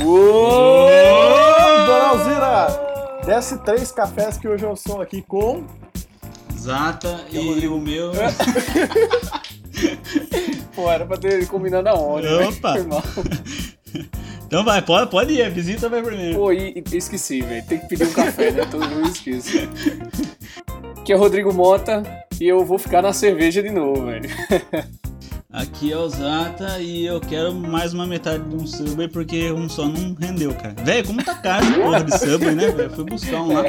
Uou! Dona Alzira, desce três cafés que hoje eu sou aqui com. Zata e o meu. Pô, era pra ter combinado aonde, né? Opa. Então vai, pode, pode ir, a visita vai primeiro. Pô, e, e esqueci, velho. Tem que pedir um café, né? Todo mundo esquece. Aqui é Rodrigo Mota e eu vou ficar na cerveja de novo, velho. Aqui é o Zata e eu quero mais uma metade de um Subway porque um só não rendeu, cara. Velho, como tá caro essa porra de Subway, né, velho? Fui buscar um lá.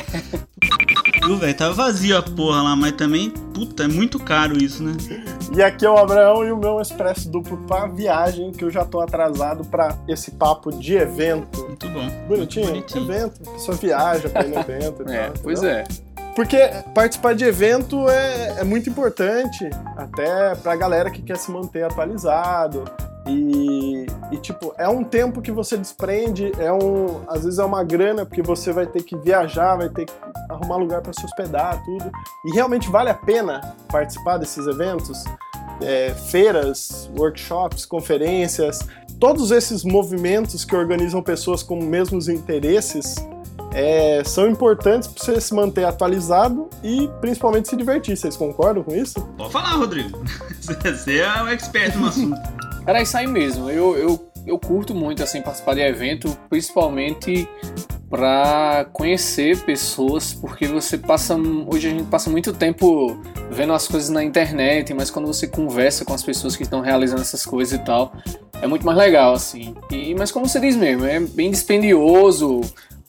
Viu, velho? Tava vazio a porra lá, mas também, puta, é muito caro isso, né? E aqui é o Abraão e o meu expresso duplo pra viagem, que eu já tô atrasado pra esse papo de evento. Muito bom. Bonitinho? Muito bonitinho. Evento. A pessoa viaja pra ir no evento e É, tal. pois entendeu? é. Porque participar de evento é, é muito importante, até pra galera que quer se manter atualizado. E, e, tipo, é um tempo que você desprende, é um, às vezes é uma grana, porque você vai ter que viajar, vai ter que arrumar lugar para se hospedar, tudo. E realmente vale a pena participar desses eventos, É, feiras, workshops, conferências, todos esses movimentos que organizam pessoas com mesmos interesses é, são importantes para você se manter atualizado e principalmente se divertir. Vocês concordam com isso? Pode falar, Rodrigo. Você é o expert no assunto. Cara, isso aí mesmo. Eu, eu, eu curto muito assim participar de evento, principalmente para conhecer pessoas, porque você passa hoje a gente passa muito tempo vendo as coisas na internet, mas quando você conversa com as pessoas que estão realizando essas coisas e tal, é muito mais legal assim. E mas como você diz mesmo, é bem dispendioso.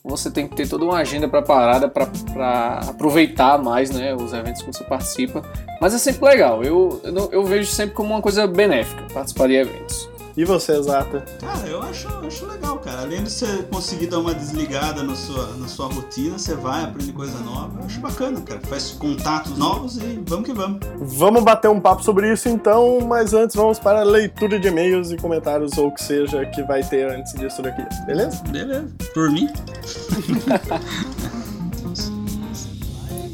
Você tem que ter toda uma agenda preparada para aproveitar mais né, os eventos que você participa. Mas é sempre legal. Eu, eu, eu vejo sempre como uma coisa benéfica participar de eventos. E você, Zata? Cara, eu acho, acho legal, cara. Além de você conseguir dar uma desligada na sua, na sua rotina, você vai, aprende coisa nova. Eu acho bacana, cara. Faz contatos novos e vamos que vamos. Vamos bater um papo sobre isso então, mas antes vamos para a leitura de e-mails e comentários ou o que seja que vai ter antes disso daqui, beleza? Beleza. Por mim?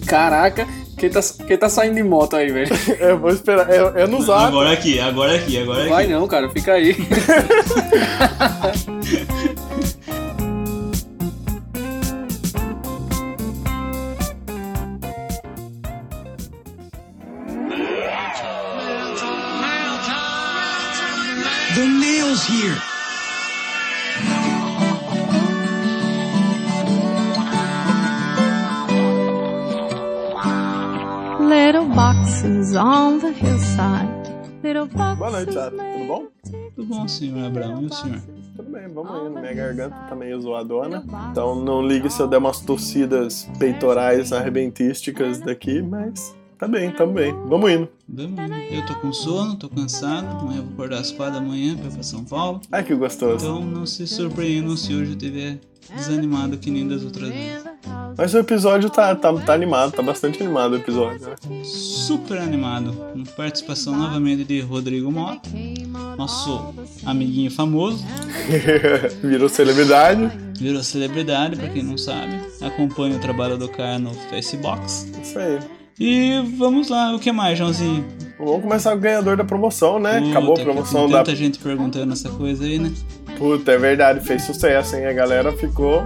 Caraca, quem tá, quem tá saindo de moto aí, velho? Eu vou esperar. É, é no zap. Agora aqui, agora aqui, agora Vai aqui. não, cara, fica aí. The nail's here. Boa noite, Zata. Tudo bom? Tudo bom, senhor Abraão? E o senhor? Tudo bem, vamos indo. Minha garganta tá meio zoadona. Então não ligue se eu der umas tossidas peitorais arrebentísticas daqui, mas tá bem, tamo bem. Vamos indo. Vamos? Eu tô com sono, tô cansado. Amanhã eu vou acordar às quatro da manhã pra ir pra São Paulo. Ai que gostoso. Então não se surpreendam se hoje eu estiver desanimado que nem das outras vezes. Mas o episódio tá, tá, tá animado, tá bastante animado o episódio. né? Super animado. Com participação novamente de Rodrigo Mota, nosso amiguinho famoso. Virou celebridade. Virou celebridade, pra quem não sabe. Acompanha o trabalho do cara no Facebook. Isso aí. E vamos lá, o que mais, Joãozinho? Vamos começar com o ganhador da promoção, né? Puta, Acabou a promoção tem da. tanta gente perguntando essa coisa aí, né? Puta, é verdade, fez sucesso, hein? A galera ficou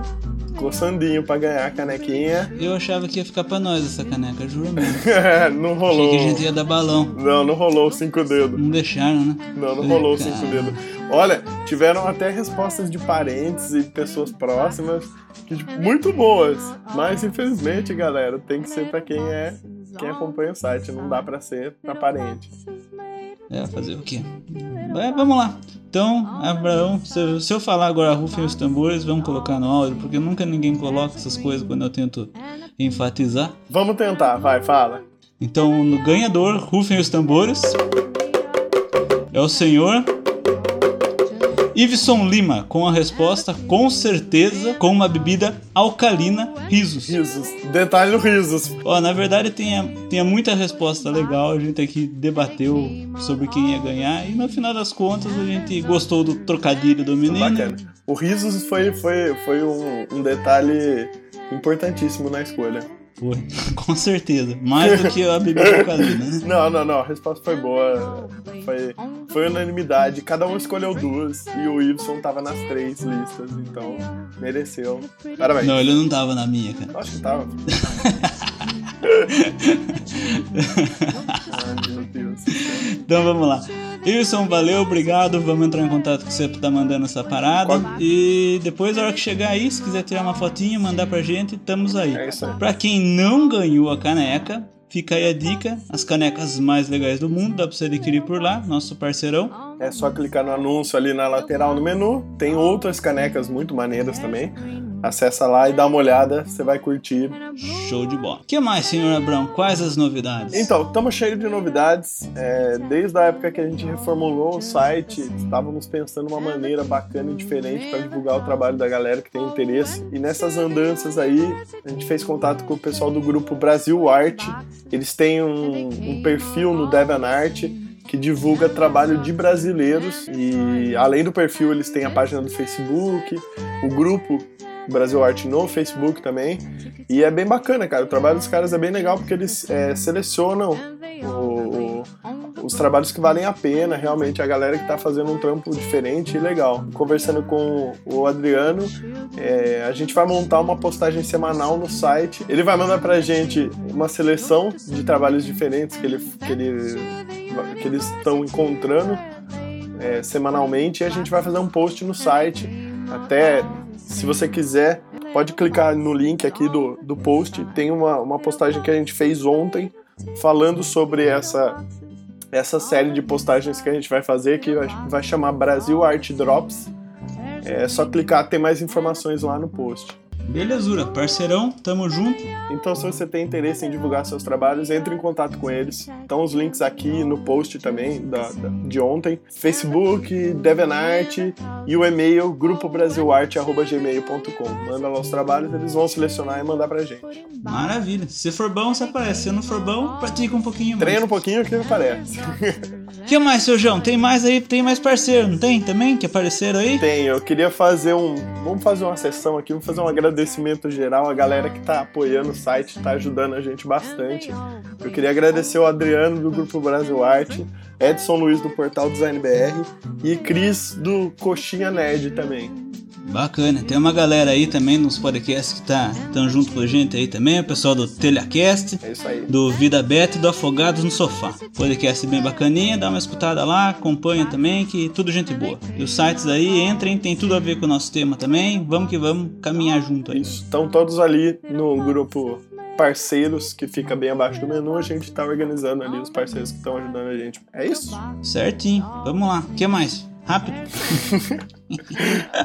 coçandinho pra ganhar a canequinha. Eu achava que ia ficar pra nós essa caneca, juro mesmo. não Achei rolou. que a gente ia dar balão. Não, não rolou os cinco dedos. Não deixaram, né? Não, não rolou os cinco dedos. Olha, tiveram até respostas de parentes e pessoas próximas que, tipo, muito boas. Mas infelizmente, galera, tem que ser pra quem é quem acompanha o site. Não dá pra ser pra parente. É, fazer o quê? É, vamos lá. Então, Abraão, se eu, se eu falar agora rufem os tambores, vamos colocar no áudio, porque nunca ninguém coloca essas coisas quando eu tento enfatizar. Vamos tentar, vai, fala. Então, no ganhador, rufem os tambores. É o senhor Iveson Lima, com a resposta com certeza com uma bebida alcalina, risos. Risos. Detalhe risos. Ó, na verdade tinha, tinha muita resposta legal, a gente aqui debateu sobre quem ia ganhar e no final das contas a gente gostou do trocadilho do menino. Bacana. O risos foi, foi, foi um, um detalhe importantíssimo na escolha. Foi, com certeza. Mais do que a bebida alcalina, né? Não, não, não. A resposta foi boa. Foi, foi unanimidade. Cada um escolheu duas e o Y tava nas três listas, então mereceu. Parabéns. Não, ele não tava na minha, cara. Acho que tava. Ai, meu Deus. Então vamos lá. Wilson, valeu, obrigado. Vamos entrar em contato com você pra tá mandando essa parada. Qual- E depois, na hora que chegar aí, se quiser tirar uma fotinha, mandar pra gente, estamos aí. É isso aí. Pra quem não ganhou a caneca, fica aí a dica: as canecas mais legais do mundo, dá pra você adquirir por lá, nosso parceirão. É só clicar no anúncio ali na lateral no menu. Tem outras canecas muito maneiras também. Acessa lá e dá uma olhada, você vai curtir. Show de bola. O que mais, senhor Abrão? Quais as novidades? Então, estamos cheios de novidades. É, desde a época que a gente reformulou o site, estávamos pensando uma maneira bacana e diferente para divulgar o trabalho da galera que tem interesse. E nessas andanças aí, a gente fez contato com o pessoal do grupo Brasil Arte. Eles têm um, um perfil no DeviantArt que divulga trabalho de brasileiros e além do perfil eles têm a página do Facebook, o grupo Brasil Arte no Facebook também e é bem bacana, cara. O trabalho dos caras é bem legal porque eles é, selecionam o- os trabalhos que valem a pena, realmente, a galera que tá fazendo um trampo diferente e legal. Conversando com o Adriano, é, a gente vai montar uma postagem semanal no site. Ele vai mandar pra gente uma seleção de trabalhos diferentes que, ele, que, ele, que eles estão encontrando é, semanalmente e a gente vai fazer um post no site. Até se você quiser, pode clicar no link aqui do, do post. Tem uma, uma postagem que a gente fez ontem falando sobre essa, essa série de postagens que a gente vai fazer, que vai, vai chamar Brasil Art Drops. É só clicar, tem mais informações lá no post. Belezura, parceirão, tamo junto. Então, se você tem interesse em divulgar seus trabalhos, entre em contato com eles. Estão os links aqui no post também da, da- de ontem. Facebook, DeviantArt e o e-mail grupobrasilarte.gmail.com. Manda lá os trabalhos, eles vão selecionar e mandar pra gente. Maravilha. Se for bom, você aparece. Se não for bom, pratica um pouquinho mais. Treina um pouquinho o que parece. Que mais, seu João? Tem mais aí? Tem mais parceiro, não tem? Também? Que apareceram aí? Tem, eu queria fazer um. Vamos fazer uma sessão aqui, vamos fazer um agradecimento geral à galera que tá apoiando o site, tá ajudando a gente bastante. Eu queria agradecer o Adriano do Grupo Brasil Arte, Edson Luiz do Portal Design BR e Cris do Coxinha Nerd também. Bacana. Tem uma galera aí também nos podcasts que tá tão junto com a gente aí também. O pessoal do Telecast, É isso aí. do Vida Beta e do Afogados no Sofá. Podcast bem bacaninha, dá uma escutada lá, acompanha também, que tudo gente boa. E os sites aí, entrem, tem tudo a ver com o nosso tema também. Vamos que vamos caminhar junto aí. Isso. Estão todos ali no grupo parceiros, que fica bem abaixo do menu. A gente tá organizando ali os parceiros que estão ajudando a gente. É isso? Certinho. Vamos lá. O que mais? Rápido.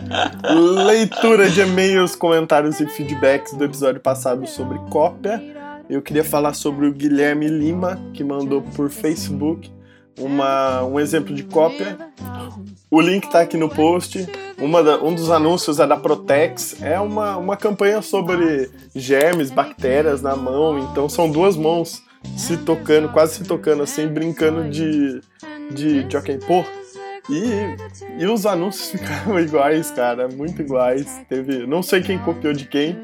Leitura de e-mails, comentários e feedbacks do episódio passado sobre cópia. Eu queria falar sobre o Guilherme Lima, que mandou por Facebook uma, um exemplo de cópia. O link tá aqui no post. Da- um dos anúncios é da Protex. É uma, uma campanha sobre germes, bactérias na mão. Então são duas mãos se tocando, quase se tocando assim, brincando de, de jockey pô. E, e os anúncios ficaram iguais, cara, muito iguais. Teve, não sei quem copiou de quem,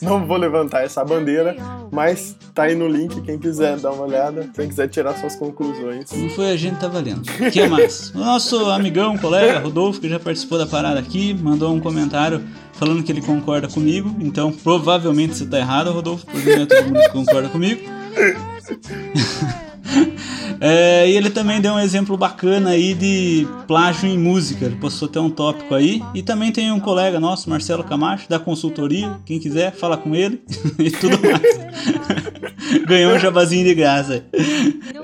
não vou levantar essa bandeira, mas tá aí no link quem quiser dar uma olhada, quem quiser tirar suas conclusões. Não foi a gente, tá valendo. O que mais? O nosso amigão, colega, Rodolfo, que já participou da parada aqui, mandou um comentário falando que ele concorda comigo. Então, provavelmente você tá errado, Rodolfo, porque não é todo mundo que concorda comigo. É, e ele também deu um exemplo bacana aí de plágio em música. Ele postou até um tópico aí. E também tem um colega nosso, Marcelo Camacho, da consultoria. Quem quiser, fala com ele e tudo mais. Ganhou um jabazinho de graça.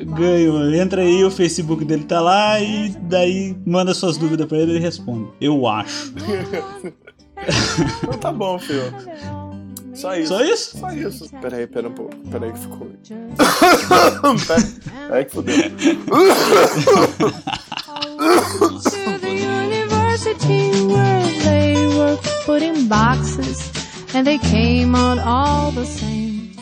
Ganhou. Entra aí, o Facebook dele tá lá e daí manda suas dúvidas pra ele e ele responde. Eu acho. Então tá bom, filho. Só isso. Só isso? Só isso. Peraí, pera um pouco. Peraí que ficou. Pera- Peraí que fudeu. to the university where they were put in boxes and they came out all the same.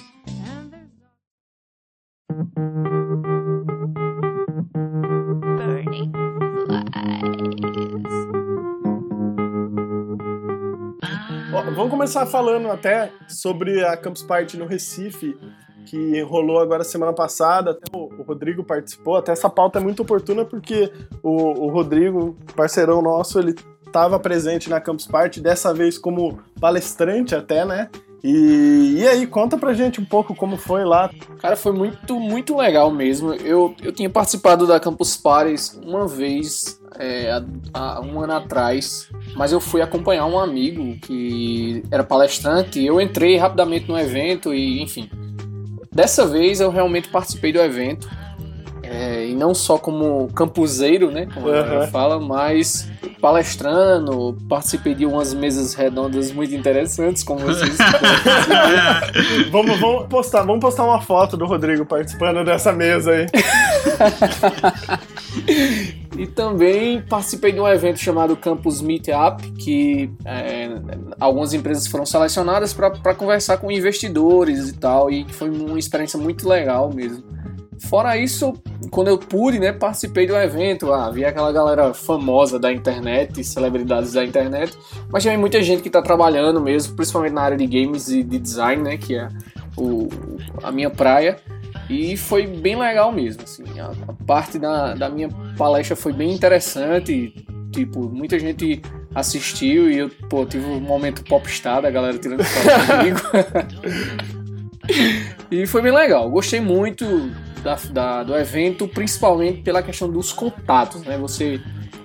Vamos começar falando até sobre a Campus Party no Recife, que rolou agora semana passada. Até o, o Rodrigo participou. Até essa pauta é muito oportuna porque o, o Rodrigo, parceirão nosso, ele estava presente na Campus Party, dessa vez como palestrante até, né? E, e aí, conta pra gente um pouco como foi lá. Cara, foi muito, muito legal mesmo. Eu, eu tinha participado da Campus Parties uma vez, é, há, há um ano atrás, mas eu fui acompanhar um amigo que era palestrante. Eu entrei rapidamente no evento e, enfim. Dessa vez eu realmente participei do evento. É, e não só como campuseiro, né? Como a Uhum. fala, mas palestrando, participei de umas mesas redondas muito interessantes, como vocês Vamos, vamos postar, vamos postar uma foto do Rodrigo participando dessa mesa aí. E também participei de um evento chamado Campus Meetup, que é, algumas empresas foram selecionadas para conversar com investidores e tal, e foi uma experiência muito legal mesmo. Fora isso, quando eu pude, né, participei do evento, ah, vi aquela galera famosa da internet, celebridades da internet, mas também muita gente que está trabalhando mesmo, principalmente na área de games e de design, né, que é o, a minha praia. E foi bem legal mesmo, assim. A, a parte da, da minha palestra foi bem interessante. Tipo, muita gente assistiu e eu, pô, tive um momento popstar da galera tirando foto comigo. e foi bem legal. Gostei muito da, da- do evento, principalmente pela questão dos contatos, né? Você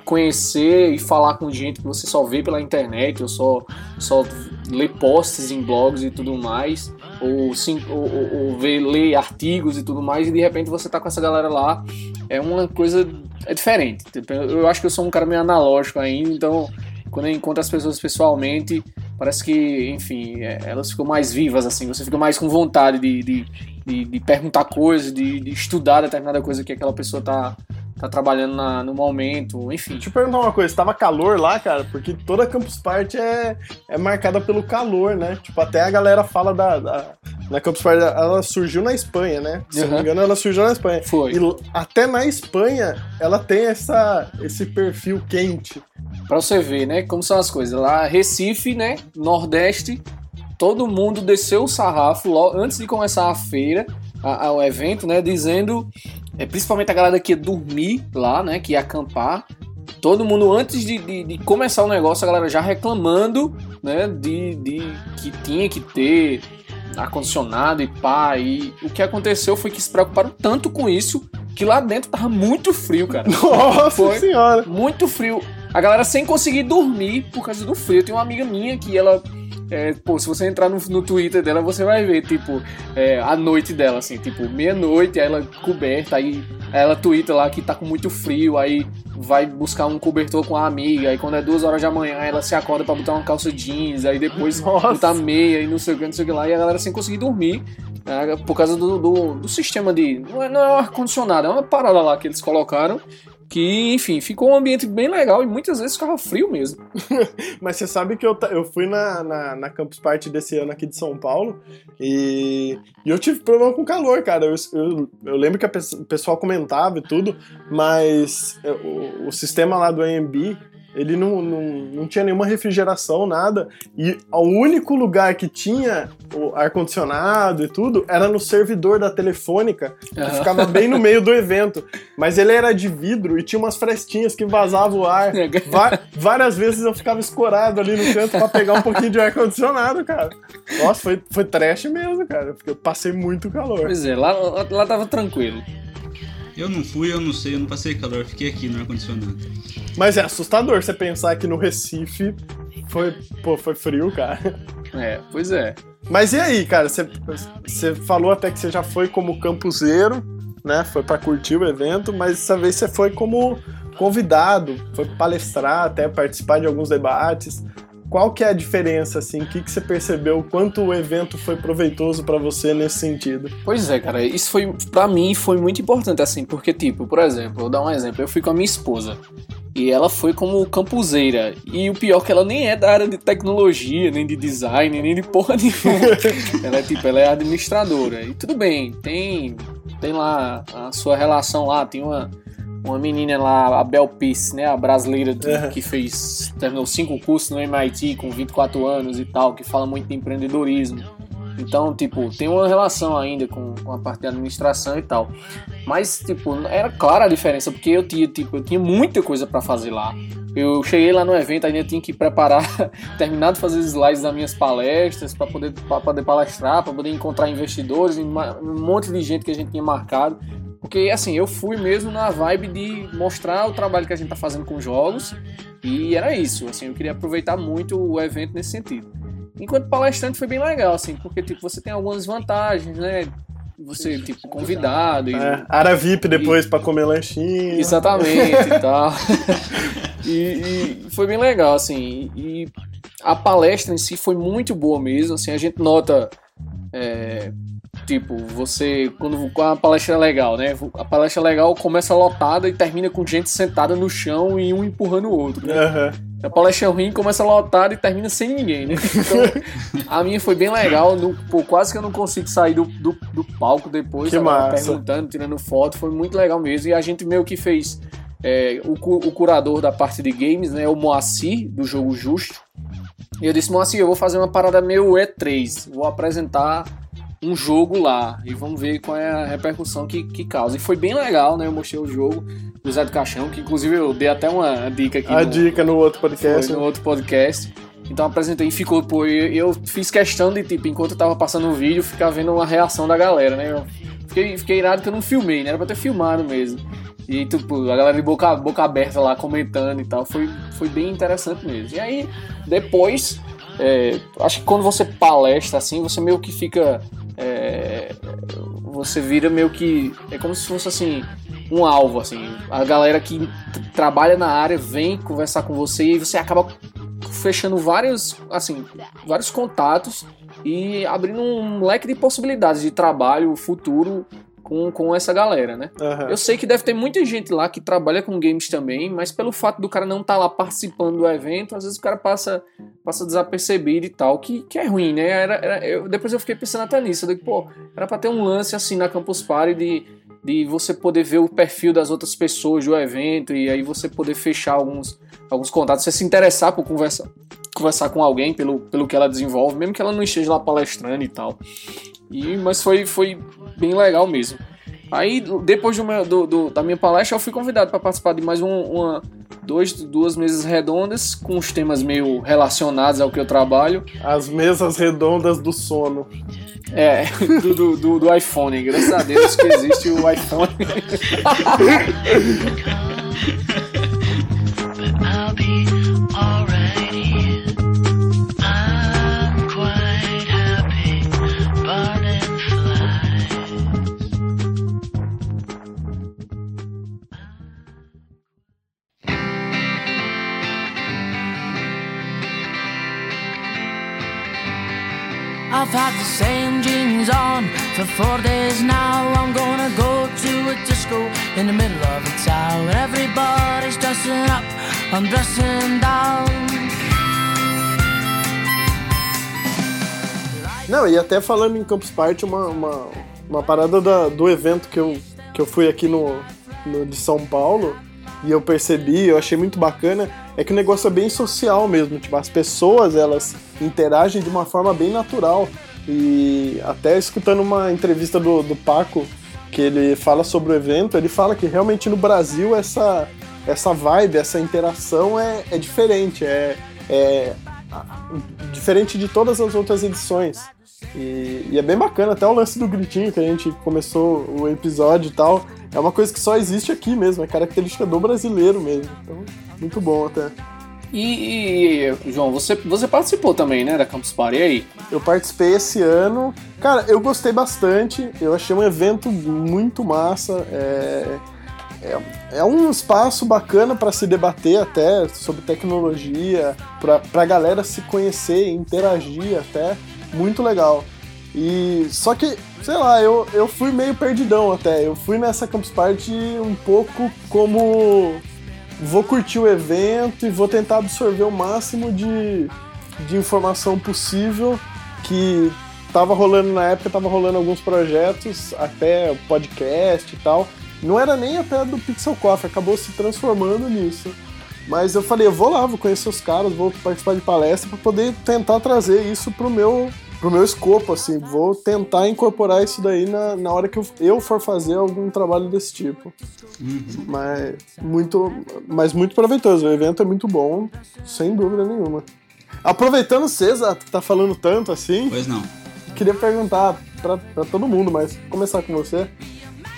conhecer e falar com gente que você só vê pela internet, ou só, só lê posts em blogs e tudo mais, ou, sim, ou, ou, ou vê, lê artigos e tudo mais, e de repente você tá com essa galera lá, é uma coisa é diferente. Eu acho que eu sou um cara meio analógico ainda, então quando eu encontro as pessoas pessoalmente, parece que, enfim, é, elas ficam mais vivas, assim, você fica mais com vontade de, de, de, de perguntar coisas, de, de estudar determinada coisa que aquela pessoa tá, tá trabalhando na- no momento, enfim. Deixa eu perguntar uma coisa, tava calor lá, cara? Porque toda Campus Party é, é marcada pelo calor, né? Tipo, até a galera fala da, da, da Campus Party, ela surgiu na Espanha, né? Se eu não me Uhum. engano, ela surgiu na Espanha. Foi. E até na Espanha, ela tem essa, esse perfil quente. Pra você ver, né, como são as coisas. Lá, Recife, né, Nordeste, todo mundo desceu o sarrafo logo, antes de começar a feira, a- a- o evento, né, dizendo, é, principalmente a galera que ia dormir lá, né, que ia acampar, todo mundo, antes de, de- de começar o negócio, a galera já reclamando, né, de, de que tinha que ter ar-condicionado e pá, e o que aconteceu foi que se preocuparam tanto com isso, que lá dentro tava muito frio, cara. Nossa Foi. senhora! muito frio. A galera sem conseguir dormir por causa do frio. Tem uma amiga minha que ela. É, pô, se você entrar no, no Twitter dela, você vai ver, tipo, é, a noite dela, assim, tipo, meia-noite, aí ela coberta, aí ela twitta lá que tá com muito frio, aí vai buscar um cobertor com a amiga, aí quando é duas horas da manhã, ela se acorda pra botar uma calça jeans, aí depois Nossa. botar meia e não sei o que, não sei o que lá, e a galera sem conseguir dormir. né, por causa do, do, do sistema de. Não é, não é um ar-condicionado, é uma parada lá que eles colocaram. Que, enfim, ficou um ambiente bem legal e muitas vezes ficava frio mesmo. Mas você sabe que eu, eu fui na, na, na Campus Party desse ano aqui de São Paulo e, e eu tive problema com calor, cara. Eu, eu, eu lembro que o pessoal comentava e tudo, mas o, o sistema lá do AMB, ele não, não, não tinha nenhuma refrigeração, nada. E o único lugar que tinha o ar-condicionado e tudo era no servidor da telefônica, que Aham. ficava bem no meio do evento. Mas ele era de vidro e tinha umas frestinhas que vazavam o ar. Va- várias vezes eu ficava escorado ali no canto pra pegar um pouquinho de ar-condicionado, cara. Nossa, foi, foi trash mesmo, cara. Porque eu passei muito calor. Pois é, lá, lá tava tranquilo. Eu não fui, eu não sei, eu não passei calor, fiquei aqui no ar-condicionado. Mas é assustador você pensar que no Recife foi, pô, foi frio, cara. É, pois é. Mas e aí, cara? Você, você falou até que você já foi como campuseiro, né? Foi pra curtir o evento, mas dessa vez você foi como convidado, foi palestrar, até participar de alguns debates. Qual que é a diferença, assim? O que, que você percebeu? Quanto o evento foi proveitoso pra você nesse sentido? Pois é, cara, isso foi, pra mim, foi muito importante, assim, porque, tipo, por exemplo, vou dar um exemplo, eu fui com a minha esposa, e ela foi como campuseira, e o pior é que ela nem é da área de tecnologia, nem de design, nem de porra nenhuma. ela é, tipo, ela é administradora, e tudo bem, tem, tem lá a sua relação lá, tem uma, uma menina lá, a Bel Peace, né? A brasileira que, que fez, terminou cinco cursos no MIT com 24 anos e tal, que fala muito de empreendedorismo. Então, tipo, tem uma relação ainda com, com a parte de administração e tal. Mas, tipo, era clara a diferença, porque eu tinha, tipo, eu tinha muita coisa para fazer lá. Eu cheguei lá no evento, ainda tinha que preparar, terminar de fazer os slides das minhas palestras para poder, pra poder palestrar, para poder encontrar investidores, um monte de gente que a gente tinha marcado. Porque, assim, eu fui mesmo na vibe de mostrar o trabalho que a gente tá fazendo com jogos e era isso, assim, eu queria aproveitar muito o evento nesse sentido. Enquanto palestrante foi bem legal, assim, porque, tipo, você tem algumas vantagens, né? Você, tipo, convidado. E, É, área VIP depois pra comer lanchinho. Exatamente e tal. E, e foi bem legal, assim. E a palestra em si foi muito boa mesmo. Assim, a gente nota. é, tipo, você. Quando a palestra é legal, né? A palestra legal começa lotada e termina com gente sentada no chão e um empurrando o outro. Né? Aham. A palestra ruim começa lotada e termina sem ninguém, né? Então, a minha foi bem legal. no- pô, quase que eu não consigo sair do, do, do palco depois. Que. Perguntando, tirando foto. Foi muito legal mesmo. E a gente meio que fez. é, o, o curador da parte de games, né? O Moacir, do jogo Justo. E eu disse, Moacir, eu vou fazer uma parada meio E3. Vou apresentar um jogo lá. E vamos ver qual é a repercussão que, que causa. E foi bem legal, né? Eu mostrei o jogo do Zé do Caixão, que inclusive eu dei até uma dica aqui. A no- dica no outro podcast. no outro podcast. Então apresentei e ficou, pô, eu, eu fiz questão de, tipo, enquanto eu tava passando o vídeo, ficar vendo a reação da galera, né? Eu fiquei, fiquei irado que eu não filmei, né? Era pra ter filmado mesmo. E, tipo, a galera de boca, boca aberta lá comentando e tal. Foi, foi bem interessante mesmo. E aí, depois, é, acho que quando você palestra assim, você meio que fica. É, você vira meio que. É como se fosse assim. Um alvo, assim. A galera que trabalha na área vem conversar com você e você acaba fechando vários, assim, vários contatos e abrindo um leque de possibilidades de trabalho futuro com, com essa galera, né? Aham. Eu sei que deve ter muita gente lá que trabalha com games também, mas pelo fato do cara não estar lá participando do evento, às vezes o cara passa, passa desapercebido e tal, que, que é ruim, né? Era, era- eu- depois eu fiquei pensando até nisso, eu digo, pô, era pra ter um lance assim na Campus Party de, de você poder ver o perfil das outras pessoas do evento e aí você poder fechar alguns, alguns contatos, você se interessar por conversar, conversar com alguém pelo, pelo que ela desenvolve, mesmo que ela não esteja lá palestrando e tal. E, mas foi, foi bem legal mesmo. Aí, depois do meu- do- do- da minha palestra, eu fui convidado para participar de mais um- uma, dois, duas mesas redondas com os temas meio relacionados ao que eu trabalho. As mesas redondas do sono. É, do, do, do- do iPhone. Graças a Deus que existe o iPhone. four days now. I'm gonna go to a disco in the middle of a town. Everybody's dressing up, I'm dressing down. Não, e até falando em Campus Party, uma, uma, uma parada da- do evento que eu, que eu fui aqui no, no de São Paulo e eu percebi, eu achei muito bacana, é que o negócio é bem social mesmo. Tipo, as pessoas, elas interagem de uma forma bem natural. E até escutando uma entrevista do, do Paco, que ele fala sobre o evento, ele fala que realmente no Brasil essa, essa vibe, essa interação é, é diferente, é, é diferente de todas as outras edições. E, e é bem bacana, até o lance do gritinho que a gente começou o episódio e tal. É uma coisa que só existe aqui mesmo, é característica do brasileiro mesmo. Então, muito bom até. E, e, João, você, você participou também, né, da Campus Party, e aí? Eu participei esse ano. Cara, eu gostei bastante. Eu achei um evento muito massa. É, é, é um espaço bacana para se debater até sobre tecnologia, pra, pra galera se conhecer, interagir até. Muito legal. E só que, sei lá, eu, eu fui meio perdidão até. Eu fui nessa Campus Party um pouco como vou curtir o evento e vou tentar absorver o máximo de, de informação possível que tava rolando na época, tava rolando alguns projetos, até podcast e tal. Não era nem até do Pixel Coffee, acabou se transformando nisso. Mas eu falei, eu vou lá, vou conhecer os caras, vou participar de palestra para poder tentar trazer isso pro meu pro meu escopo, assim, vou tentar incorporar isso daí na, na hora que eu, eu for fazer algum trabalho desse tipo. Mas muito, mas muito proveitoso, o evento é muito bom, sem dúvida nenhuma. Aproveitando, César, tá falando tanto assim, Pois não. queria perguntar pra todo mundo, mas começar com você.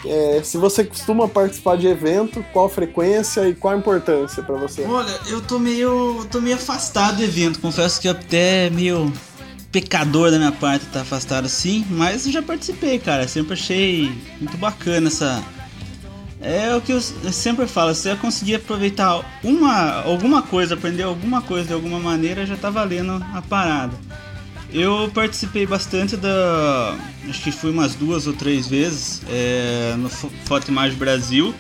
É, se você costuma participar de evento, qual frequência e qual a importância pra você? Olha, eu tô meio. tô meio afastado do evento. Confesso que até meio pecador da minha parte estar afastado assim, mas eu já participei, cara. Sempre achei muito bacana essa. É o que eu sempre falo, se eu conseguir aproveitar uma, alguma coisa, aprender alguma coisa de alguma maneira, já tá valendo a parada. Eu participei bastante da. Acho que fui umas duas ou três vezes é, no Fo- Foto Imagem Brasil.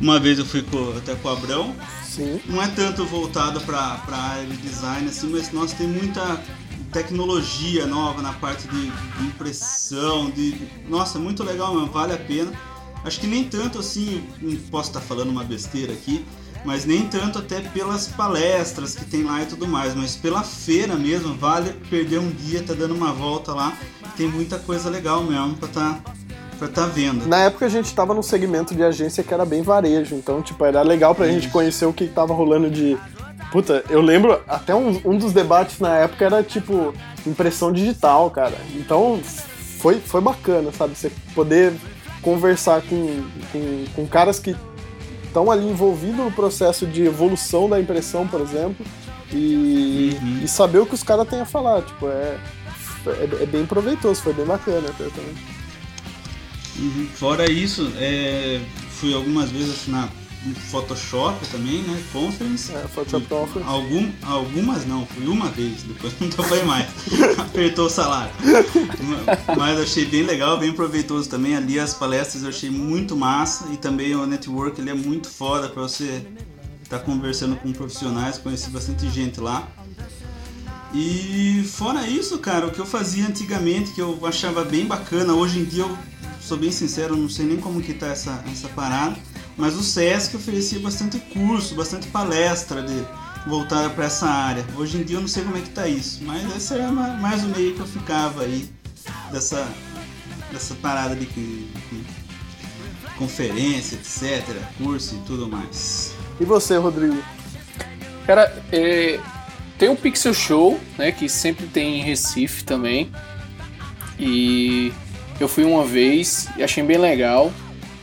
Uma vez eu fui com, até com o Abrão. Sim. Não é tanto voltado para a área de design, assim, mas nossa, tem muita tecnologia nova na parte de, de impressão. De, nossa, muito legal mesmo, vale a pena. Acho que nem tanto assim, posso estar falando uma besteira aqui, mas nem tanto até pelas palestras que tem lá e tudo mais, mas pela feira mesmo, vale perder um dia, tá dando uma volta lá, tem muita coisa legal mesmo pra tá, pra tá vendo. Na época a gente tava num segmento de agência que era bem varejo, então, tipo, era legal pra gente conhecer o que tava rolando de. Puta, eu lembro até um, um dos debates na época era tipo impressão digital, cara. Então foi, foi bacana, sabe? Você poder conversar com, com, com caras que estão ali envolvidos no processo de evolução da impressão, por exemplo, e, Uhum. e saber o que os caras têm a falar. Tipo, é, é, é bem proveitoso, foi bem bacana até também. Uhum. Fora isso, é, fui algumas vezes na Photoshop também, né? Conference. É, Photoshop Conference. Algum, algumas não, fui uma vez, depois não foi mais. Apertou o salário. Mas achei bem legal, bem proveitoso também. Ali as palestras eu achei muito massa e também o network ele é muito foda para você estar conversando com profissionais, conheci bastante gente lá. E fora isso, cara, o que eu fazia antigamente, que eu achava bem bacana, hoje em dia eu sou bem sincero, não sei nem como que tá essa, essa parada, mas o SESC oferecia bastante curso, bastante palestra de voltada para essa área. Hoje em dia eu não sei como é que tá isso, mas esse era ma- mais o meio que eu ficava aí dessa, dessa parada de que- que- conferência, etc, curso e tudo mais. E você, Rodrigo? Cara, é, tem o Pixel Show, né, que sempre tem em Recife também. E eu fui uma vez e achei bem legal.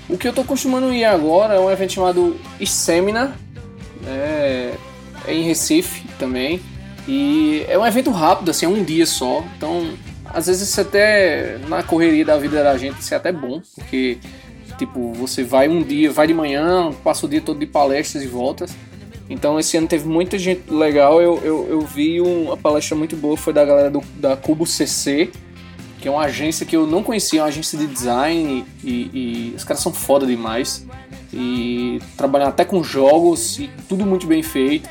O que eu tô costumando ir agora é um evento chamado Seminar, é, é em Recife também. E é um evento rápido, assim, é um dia só. Então, às vezes isso até na correria da vida da gente, isso é até bom, porque tipo, você vai um dia, vai de manhã, passa o dia todo de palestras e voltas. Então esse ano teve muita gente legal. Eu, eu, eu vi um- uma palestra muito boa, foi da galera do, da Cubo CC, que é uma agência que eu não conhecia, uma agência de design e, e os caras são foda demais. E trabalham até com jogos e tudo muito bem feito.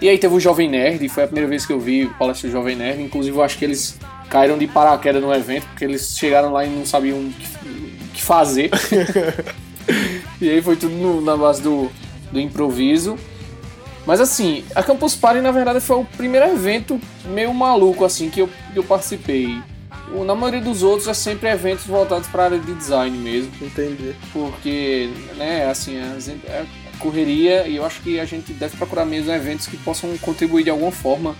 E aí teve o Jovem Nerd, e foi a primeira vez que eu vi palestra do Jovem Nerd. Inclusive eu acho que eles caíram de paraquedas no evento, porque eles chegaram lá e não sabiam o que, o que fazer. e aí foi tudo no- na base do, do improviso. Mas assim, a Campus Party na verdade foi o primeiro evento meio maluco assim que eu, que eu participei. Na maioria dos outros é sempre eventos voltados para a área de design mesmo, Entendi. porque, né, assim, é correria e eu acho que a gente deve procurar mesmo eventos que possam contribuir de alguma forma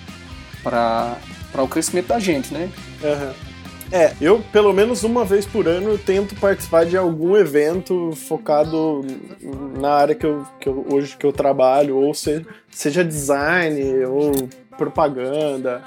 para o crescimento da gente, né? Aham. É, eu pelo menos uma vez por ano tento participar de algum evento focado na área que eu, que eu- hoje que eu trabalho, ou seja, seja design ou propaganda.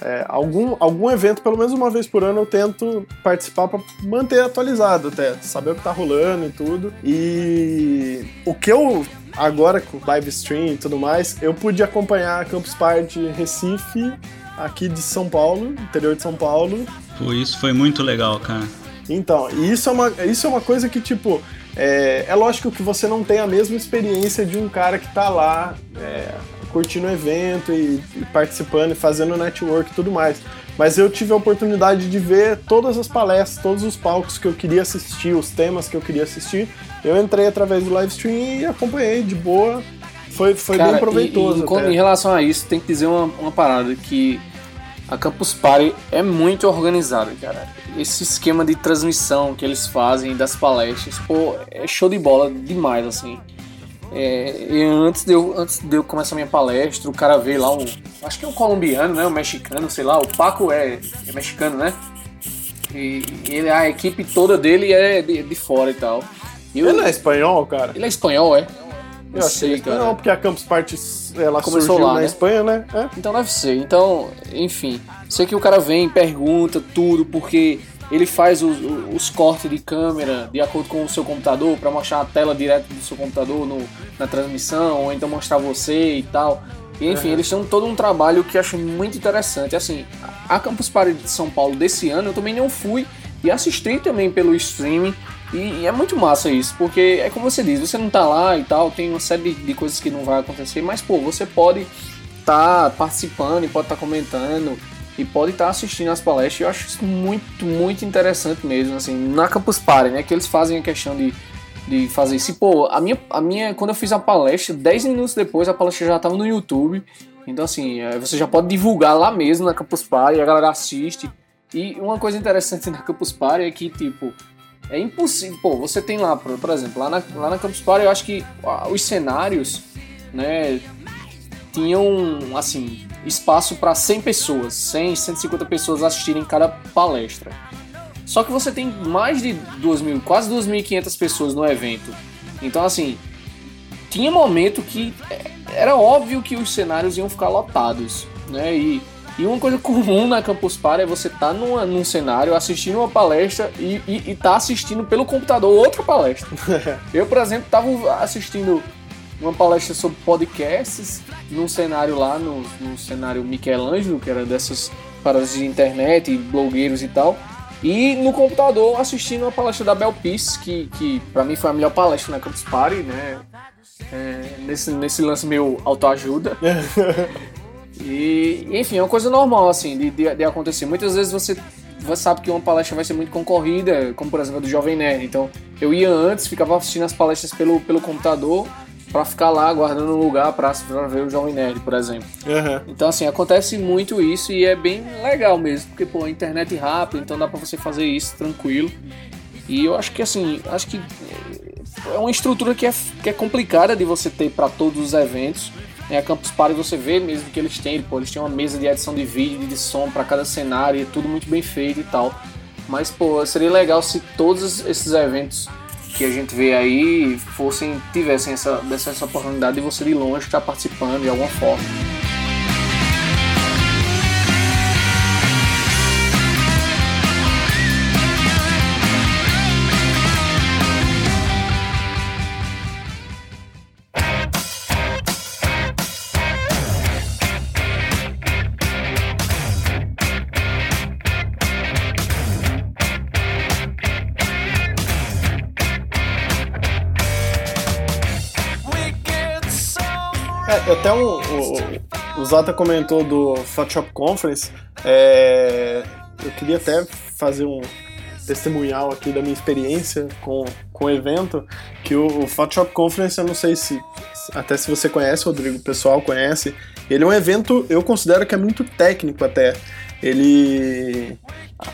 É, algum, algum evento, pelo menos uma vez por ano, eu tento participar para manter atualizado até, saber o que tá rolando e tudo. E o que eu, agora com live stream e tudo mais, eu pude acompanhar a Campus Party Recife, aqui de São Paulo, interior de São Paulo, Pô, isso foi muito legal, cara. então, e isso é uma, isso é uma coisa que, tipo, é, é lógico que você não tem a mesma experiência de um cara que tá lá é, curtindo o evento e, e participando e fazendo network e tudo mais. mas eu tive a oportunidade de ver todas as palestras, todos os palcos que eu queria assistir, os temas que eu queria assistir. Eu entrei através do live stream e acompanhei de boa. Foi, foi Cara, bem proveitoso. e, em, em relação a isso, tem que dizer uma, uma parada que a Campus Party é muito organizada, cara. Esse esquema de transmissão que eles fazem das palestras, pô, é show de bola demais, assim. É, e antes, de eu, antes de eu começar minha palestra, o cara veio lá, um, acho que é um colombiano, né? Um mexicano, sei lá. O Paco é, é mexicano, né? E, ele, a equipe toda dele é de, de fora e tal. E eu- Ele é espanhol, cara? ele é espanhol, é? Eu achei que cara. não, porque a Campus Party ela Começou surgiu lá, na né? Espanha, né? É. Então deve ser. Então, enfim. Sei que o cara vem, pergunta tudo, porque ele faz os, os cortes de câmera de acordo com o seu computador, para mostrar a tela direto do seu computador no- na transmissão, ou então mostrar você e tal. E, enfim, eles têm todo um trabalho que eu acho muito interessante. Assim, a Campus Party de São Paulo desse ano eu também não fui e assisti também pelo streaming. E, e é muito massa isso, porque é como você diz, você não tá lá e tal, tem uma série de, de coisas que não vai acontecer, mas pô, você pode tá participando e pode estar comentando e pode estar assistindo as palestras. Eu acho isso muito, muito interessante mesmo, assim, na Campus Party, né? Que eles fazem a questão de, de fazer isso. E, pô, a minha, a minha, quando eu fiz a palestra, 10 minutos depois a palestra já estava no YouTube. Então, assim, é, você já pode divulgar lá mesmo na Campus Party, a galera assiste. E uma coisa interessante na Campus Party é que, tipo, é impossível. Pô, você tem lá, por, exemplo, lá na, lá na Campus Party, eu acho que ah, os cenários, né, tinham, assim, espaço para 100 pessoas, 100, 150 pessoas assistirem cada palestra. Só que você tem mais de 2.000, quase 2.500 pessoas no evento. Então, assim, tinha momento que é, era óbvio que os cenários iam ficar lotados, né? E, e uma coisa comum na Campus Party é você estar numa, num cenário assistindo uma palestra e, e, e tá assistindo pelo computador outra palestra. Eu, por exemplo, estava assistindo uma palestra sobre podcasts num cenário lá, no, no cenário Michelangelo, que era dessas paradas de internet, blogueiros e tal. E no computador assistindo uma palestra da Bel Peace, que, que pra mim foi a melhor palestra na Campus Party, né? É, nesse, nesse lance meu autoajuda. E, enfim, é uma coisa normal, assim, de, de, de acontecer. Muitas vezes você, você sabe que uma palestra vai ser muito concorrida, como por exemplo a do Jovem Nerd. Então, eu ia antes, ficava assistindo as palestras pelo, pelo computador, pra ficar lá aguardando um lugar pra, pra ver o Jovem Nerd, por exemplo. Aham. Então, assim, acontece muito isso e é bem legal mesmo, porque, pô, a internet é rápida, então dá pra você fazer isso tranquilo. E eu acho que, assim, acho que é uma estrutura que é, que é complicada de você ter pra todos os eventos. Né? A Campus Party você vê mesmo que eles têm, pô, eles têm uma mesa de edição de vídeo, de som pra cada cenário, e é tudo muito bem feito e tal. Mas, pô, seria legal se todos esses eventos que a gente vê aí fossem, tivessem essa, dessa, essa oportunidade de você de longe estar participando de alguma forma. Zata comentou do Photoshop Conference. é, eu queria até fazer um testemunhal aqui da minha experiência com, com o evento, que o, o Photoshop Conference, eu não sei se até se você conhece, Rodrigo, o pessoal conhece. Ele é um evento, eu considero que é muito técnico até. Ele.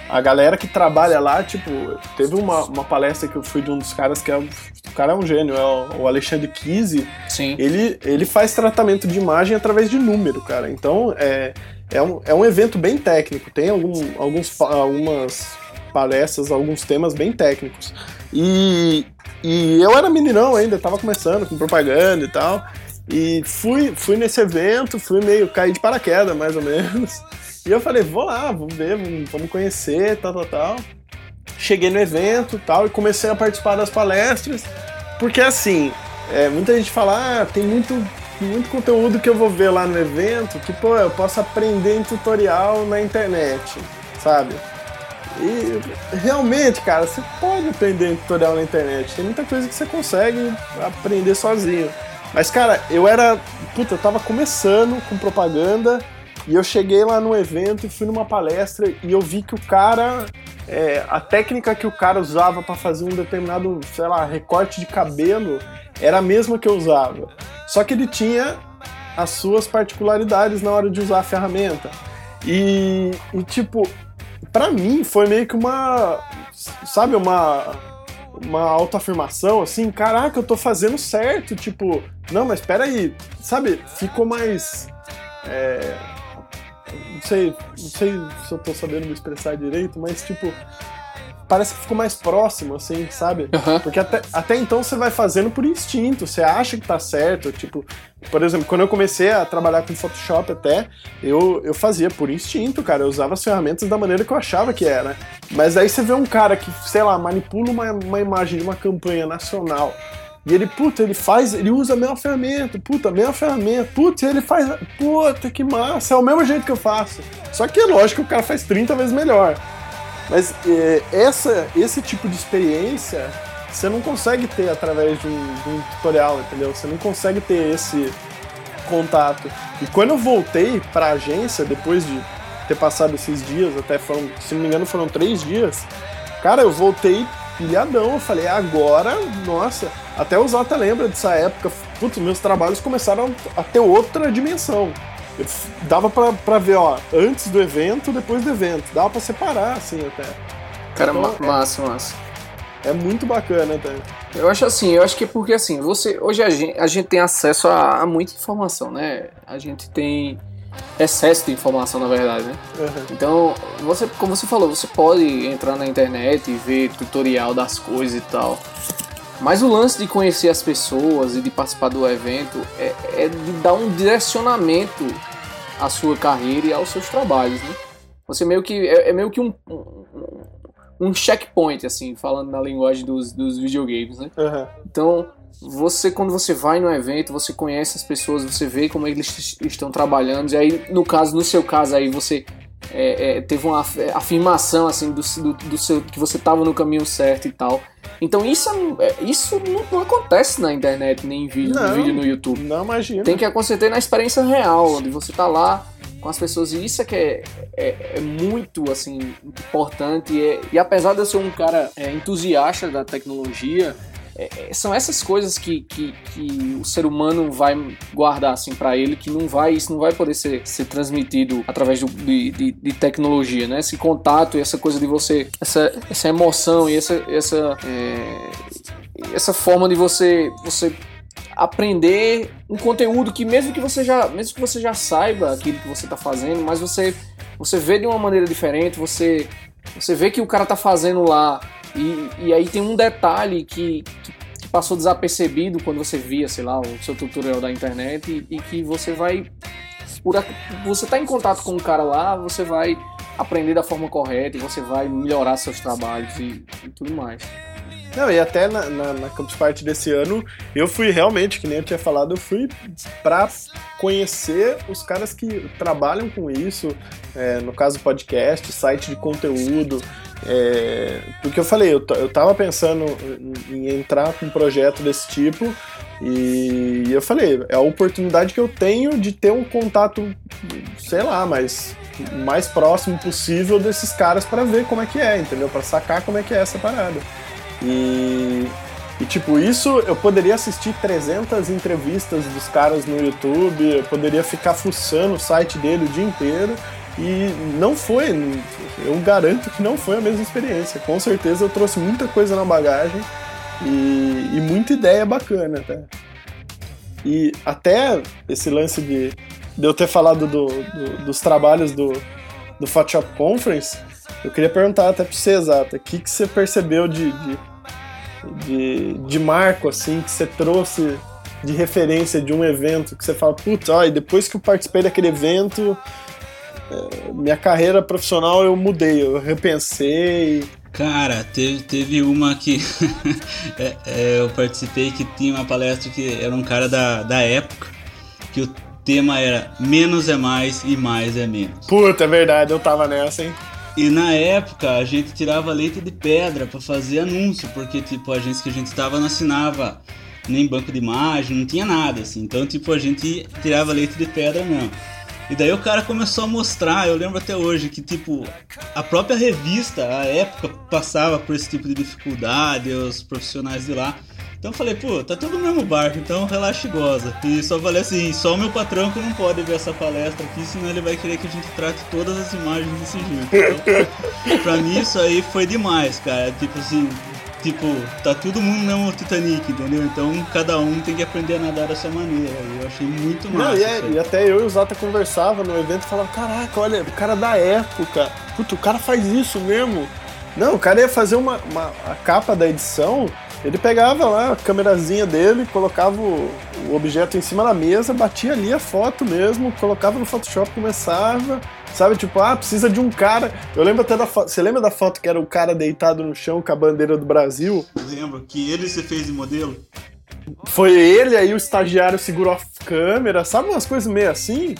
A galera que trabalha lá, tipo, teve uma, uma palestra que eu fui de um dos caras que é. O cara é um gênio, é o, Alexandre Kise. Sim. Ele, ele faz tratamento de imagem através de número, cara. Então é, é, um, é um evento bem técnico. Tem algum, alguns, algumas palestras, alguns temas bem técnicos. E, e eu era meninão ainda, tava começando com propaganda e tal. E fui, fui nesse evento, fui meio cair de paraquedas, mais ou menos. E eu falei, vou lá, vamos ver, vamos, conhecer, tal, tal, tal. Cheguei no evento tal, e comecei a participar das palestras. Porque assim, é, muita gente fala, ah, tem muito, muito conteúdo que eu vou ver lá no evento que, pô, eu posso aprender em tutorial na internet, sabe? E realmente, cara, você pode aprender em tutorial na internet. Tem muita coisa que você consegue aprender sozinho. Mas, cara, eu era. Puta, eu tava começando com propaganda E eu cheguei lá no evento e fui numa palestra e eu vi que o cara. é, a técnica que o cara usava para fazer um determinado, sei lá, recorte de cabelo era a mesma que eu usava. Só que ele tinha as suas particularidades na hora de usar a ferramenta. E, e tipo, pra mim foi meio que uma. Sabe, uma. Uma autoafirmação, assim, caraca, eu tô fazendo certo, tipo, não, mas peraí, sabe, ficou mais. é, não sei, não sei se eu tô sabendo me expressar direito, mas tipo, parece que ficou mais próximo, assim, sabe? Aham. Porque até, até então você vai fazendo por instinto, você acha que tá certo, tipo, por exemplo, quando eu comecei a trabalhar com Photoshop até, eu, eu fazia por instinto, cara, eu usava as ferramentas da maneira que eu achava que era. Mas aí você vê um cara que, sei lá, manipula uma, uma imagem de uma campanha nacional, e ele, puta, ele faz, ele usa a mesma ferramenta, puta, a mesma ferramenta, putz, ele faz, puta, que massa, é o mesmo jeito que eu faço. Só que é lógico que o cara faz 30 vezes melhor. Mas é, essa, esse tipo de experiência você não consegue ter através de um, de um tutorial, entendeu? Você não consegue ter esse contato. E quando eu voltei pra agência, depois de ter passado esses dias, até foram, se não me engano, foram três dias, cara, eu voltei pilhadão. Eu falei, agora, nossa, até o Zata lembra dessa época. Putz, meus trabalhos começaram a ter outra dimensão. Eu dava pra, pra ver, ó, antes do evento, depois do evento. Dava pra separar, assim, até. Cara, Então, é- massa, massa. É muito bacana, até. Eu acho assim, eu acho que é porque assim, você hoje a gente, a gente tem acesso a, a muita informação, né? A gente tem excesso de informação, na verdade, né? Uhum. Então, você, como você falou, você pode entrar na internet e ver tutorial das coisas e tal. Mas o lance de conhecer as pessoas e de participar do evento é, é de dar um direcionamento à sua carreira e aos seus trabalhos, né? Você meio que é, é meio que um, um, um checkpoint, assim, falando na linguagem dos, dos videogames, né? Uhum. Então, você quando você vai no evento, você conhece as pessoas, você vê como eles estão trabalhando, e aí, no caso, no seu caso aí, você é, é, teve uma af- afirmação assim do, do, do seu que você estava no caminho certo e tal. Então isso, é- isso não, não acontece na internet, nem em vídeo, Não. no vídeo no YouTube. Não imagina. Tem que acontecer na experiência real, onde você tá lá com as pessoas, e isso é que é, é, é muito assim importante. E, é- e apesar de eu ser um cara é, entusiasta da tecnologia, é, é, são essas coisas que, que, que o ser humano vai guardar assim para ele, que não vai, isso não vai poder ser, ser transmitido através do, de, de, de tecnologia, né? Esse contato e essa coisa de você, essa, essa emoção e essa, essa, é, essa forma de você, você aprender um conteúdo que mesmo que você já, mesmo que você já saiba aquilo que você está fazendo, mas você você vê de uma maneira diferente, você você vê que o cara tá fazendo lá e, e aí tem um detalhe que, que, passou desapercebido quando você via, sei lá, o seu tutorial da internet e, e que você vai por você tá em contato com o cara lá, você vai aprender da forma correta e você vai melhorar seus trabalhos e, e tudo mais. Não, e até na, na, na Campus Party desse ano, eu fui realmente, que nem eu tinha falado, eu fui pra conhecer os caras que trabalham com isso, é, no caso podcast, site de conteúdo, é, porque eu falei, eu, eu tava pensando em, entrar com um projeto desse tipo, e eu falei, é a oportunidade que eu tenho de ter um contato, sei lá, mais, mais próximo possível desses caras pra ver como é que é, entendeu? Pra sacar como é que é essa parada. E, e, tipo, isso eu poderia assistir 300 entrevistas dos caras no YouTube, eu poderia ficar fuçando o site dele o dia inteiro e não foi, eu garanto que não foi a mesma experiência. Com certeza eu trouxe muita coisa na bagagem e, e muita ideia bacana até. E até esse lance de, de eu ter falado do- do- dos trabalhos do, do Photoshop Conference, eu queria perguntar até pra você, Exata, o que, que você percebeu de, de, de, de marco, assim, que você trouxe de referência de um evento, que você fala, putz, depois que eu participei daquele evento, minha carreira profissional eu mudei, eu repensei. Cara, teve, teve uma que é, é, eu participei que tinha uma palestra que era um cara da, da época, que o tema era menos é mais e mais é menos. Puta, é verdade, eu tava nessa, hein? E na época a gente tirava leite de pedra pra fazer anúncio, porque tipo, a agência que a gente tava não assinava nem banco de imagem, não tinha nada assim. Então, tipo, a gente tirava leite de pedra não. E daí o cara começou a mostrar, eu lembro até hoje, que tipo, a própria revista, a época, passava por esse tipo de dificuldade, os profissionais de lá. Então eu falei, pô, tá tudo no mesmo barco, então relaxa e goza. E só falei assim, só o meu patrão que não pode ver essa palestra aqui, senão ele vai querer que a gente trate todas as imagens desse jeito. Então, pra mim isso aí foi demais, cara. Tipo assim, tipo, tá todo mundo no mesmo Titanic, entendeu? Então cada um tem que aprender a nadar dessa maneira. Eu achei muito massa. Não, e, é- e até eu e o Zata conversava no evento e falava, caraca, olha, o cara da época, puta, o cara faz isso mesmo. Não, o cara ia fazer uma, uma- a capa da edição, ele pegava lá a câmerazinha dele, colocava o, o objeto em cima da mesa, batia ali a foto mesmo, colocava no Photoshop, começava, sabe, tipo, ah, precisa de um cara. Eu lembro até da foto, você lembra da foto que era o cara deitado no chão com a bandeira do Brasil? Lembro que ele se fez de modelo. Foi ele, aí o estagiário segurou a câmera, sabe umas coisas meio assim?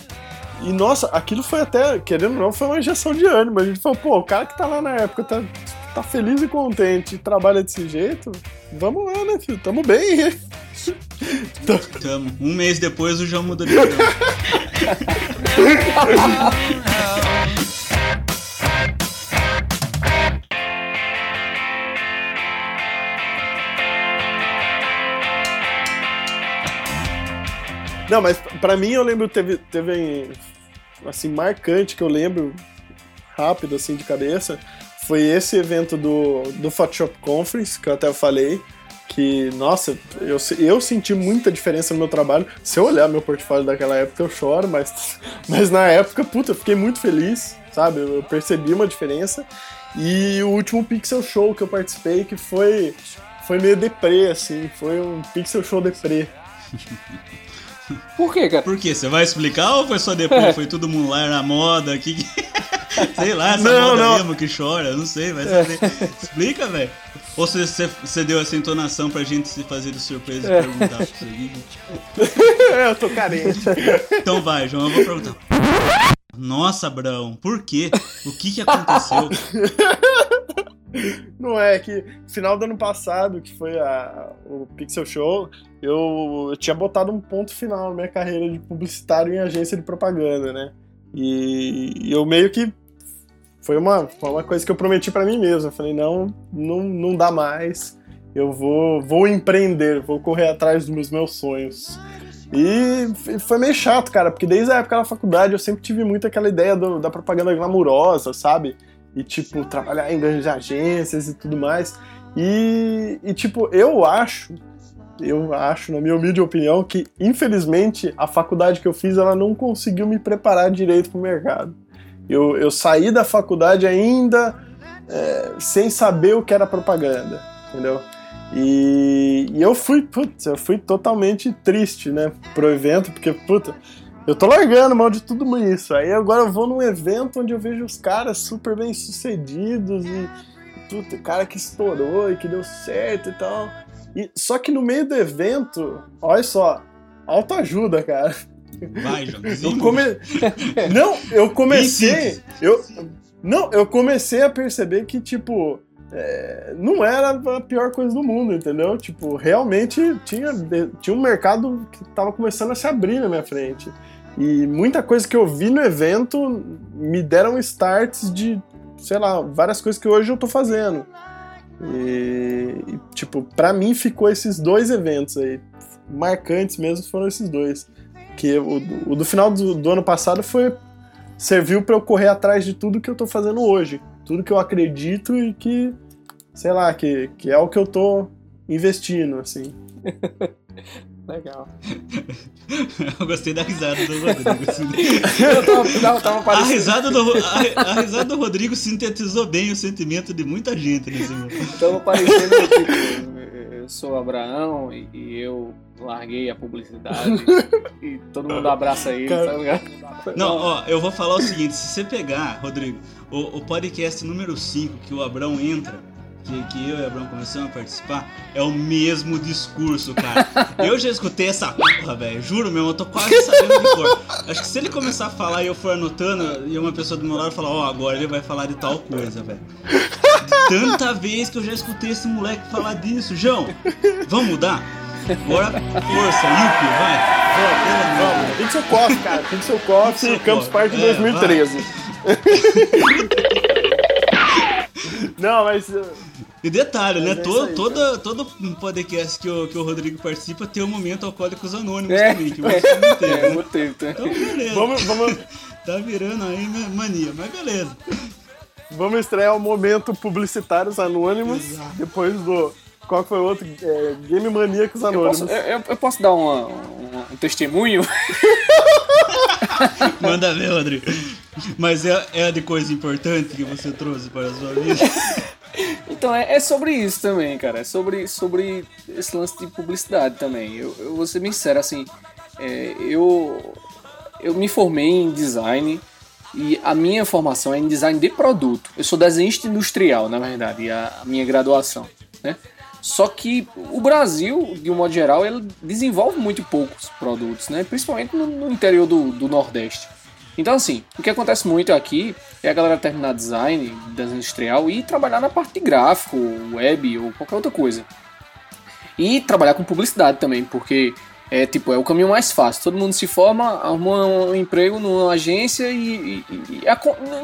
E nossa, aquilo foi até, querendo ou não, foi uma injeção de ânimo. A gente falou, pô, o cara que tá lá na época tá, tá feliz e contente e trabalha desse jeito, vamos lá, né, filho? Tamo bem. Tamo. Um mês depois o João mudou de. Não, mas pra mim eu lembro, teve, teve assim, marcante que eu lembro, rápido assim de cabeça, foi esse evento do, do Photoshop Conference, que eu até falei, que, nossa, eu, eu senti muita diferença no meu trabalho. Se eu olhar meu portfólio daquela época, eu choro, mas, mas na época, puta, eu fiquei muito feliz, sabe? Eu percebi uma diferença. E o último Pixel Show que eu participei, que foi, foi meio deprê, assim, foi um Pixel Show deprê. Por quê, cara? Por quê? Você vai explicar ou foi só depois? Foi todo mundo lá, era moda aqui. que- sei lá, essa Não, moda não. mesmo que chora, não sei, vai saber. Explica, velho. Ou você, você, deu essa entonação pra gente se fazer de surpresa e perguntar pra você. É, eu tô carente. Então vai, João, eu vou perguntar. Nossa, Abraão, por quê? O que que aconteceu? Não é que final do ano passado, que foi a- o Pixel Show, eu, eu tinha botado um ponto final na minha carreira de publicitário em agência de propaganda, né? E eu meio que foi uma, uma coisa que eu prometi pra mim mesmo. Eu falei, não, não, não dá mais. Eu vou, vou empreender, vou correr atrás dos meus, meus sonhos. E foi meio chato, cara, porque desde a época da faculdade eu sempre tive muito aquela ideia do- da propaganda glamurosa, sabe? E, tipo, trabalhar em grandes agências e tudo mais. E, e, tipo, eu acho, eu acho, na minha humilde opinião, que infelizmente a faculdade que eu fiz ela não conseguiu me preparar direito pro mercado. Eu, eu saí da faculdade ainda é, sem saber o que era propaganda, entendeu? E, e eu fui, putz, eu fui totalmente triste, né, pro evento, porque, puta, eu tô largando mal de tudo isso. Aí agora eu vou num evento onde eu vejo os caras super bem sucedidos e, puta, cara que estourou e que deu certo e tal. E, só que no meio do evento, olha só, autoajuda, cara. Vai, João. Eu come... Não, eu comecei. Eu... Não, eu comecei a perceber que, tipo, é, não era a pior coisa do mundo, entendeu? Tipo, realmente tinha, tinha um mercado que tava começando a se abrir na minha frente. E muita coisa que eu vi no evento me deram starts de, sei lá, várias coisas que hoje eu tô fazendo. E, tipo, pra mim ficou esses dois eventos aí. Marcantes mesmo foram esses dois. Que o, do- o do final do, do ano passado foi. Serviu pra eu correr atrás de tudo que eu tô fazendo hoje. Tudo que eu acredito e que. Sei lá, que, que é o que eu tô investindo, assim. Legal. Eu gostei da risada do Rodrigo. assim. Eu tava, tava, A risada, do, a, a risada do Rodrigo sintetizou bem o sentimento de muita gente nesse momento. Tava parecendo, sou Abraão e, e eu larguei a publicidade e todo mundo abraça ele, Cara. tá ligado? Não, ó, eu vou falar o seguinte: se você pegar, Rodrigo, o, o podcast número 5 que o Abrão entra, que, que eu e o Abrão começamos a participar, é o mesmo discurso, cara. Eu já escutei essa porra, velho. Juro mesmo, eu tô quase sabendo de cor. Acho que se ele começar a falar e eu for anotando, e uma pessoa do meu lado falar, ó, agora ele vai falar de tal coisa, velho. Tanta vez que eu já escutei esse moleque falar disso. João, vamos mudar? Bora, força, Yuppie, vai. Vamos, vamos. E Pixel Coffee, cara. Pixel Coffee, Campus. Party É, 2013. Não, mas. uh, E detalhe, né? Mas é To- isso aí, toda, todo podcast que o, que o Rodrigo participa tem um momento Alcoólicos Anônimos É, também, que você não teve, É, né? ter, tá? Então, beleza. Vamos, vamos, Tá virando aí ma- mania, mas beleza. vamos estrear o momento Publicitários Anônimos. Exato. Depois do. Qual que foi o outro? É, Game Maníacos Eu Anônimos. posso, eu, eu- eu posso dar uma- um, um testemunho? Manda ver, Rodrigo. Mas é, é de coisa importante que você trouxe para a sua vida. Então, é, é sobre isso também, cara. É sobre, sobre esse lance de publicidade também. Eu, eu vou ser bem sincero, assim, é, eu, eu me formei em design e a minha formação é em design de produto. Eu sou desenhista industrial, na verdade, a, a minha graduação, né? Só que o Brasil, de um modo geral, ele desenvolve muito poucos produtos, né? Principalmente no, no interior do, do Nordeste. Então, assim, o que acontece muito aqui é a galera terminar design, design industrial e trabalhar na parte de gráfico, web ou qualquer outra coisa. E trabalhar com publicidade também, porque é tipo, é o caminho mais fácil. Todo mundo se forma, arruma um emprego numa agência e, e- e-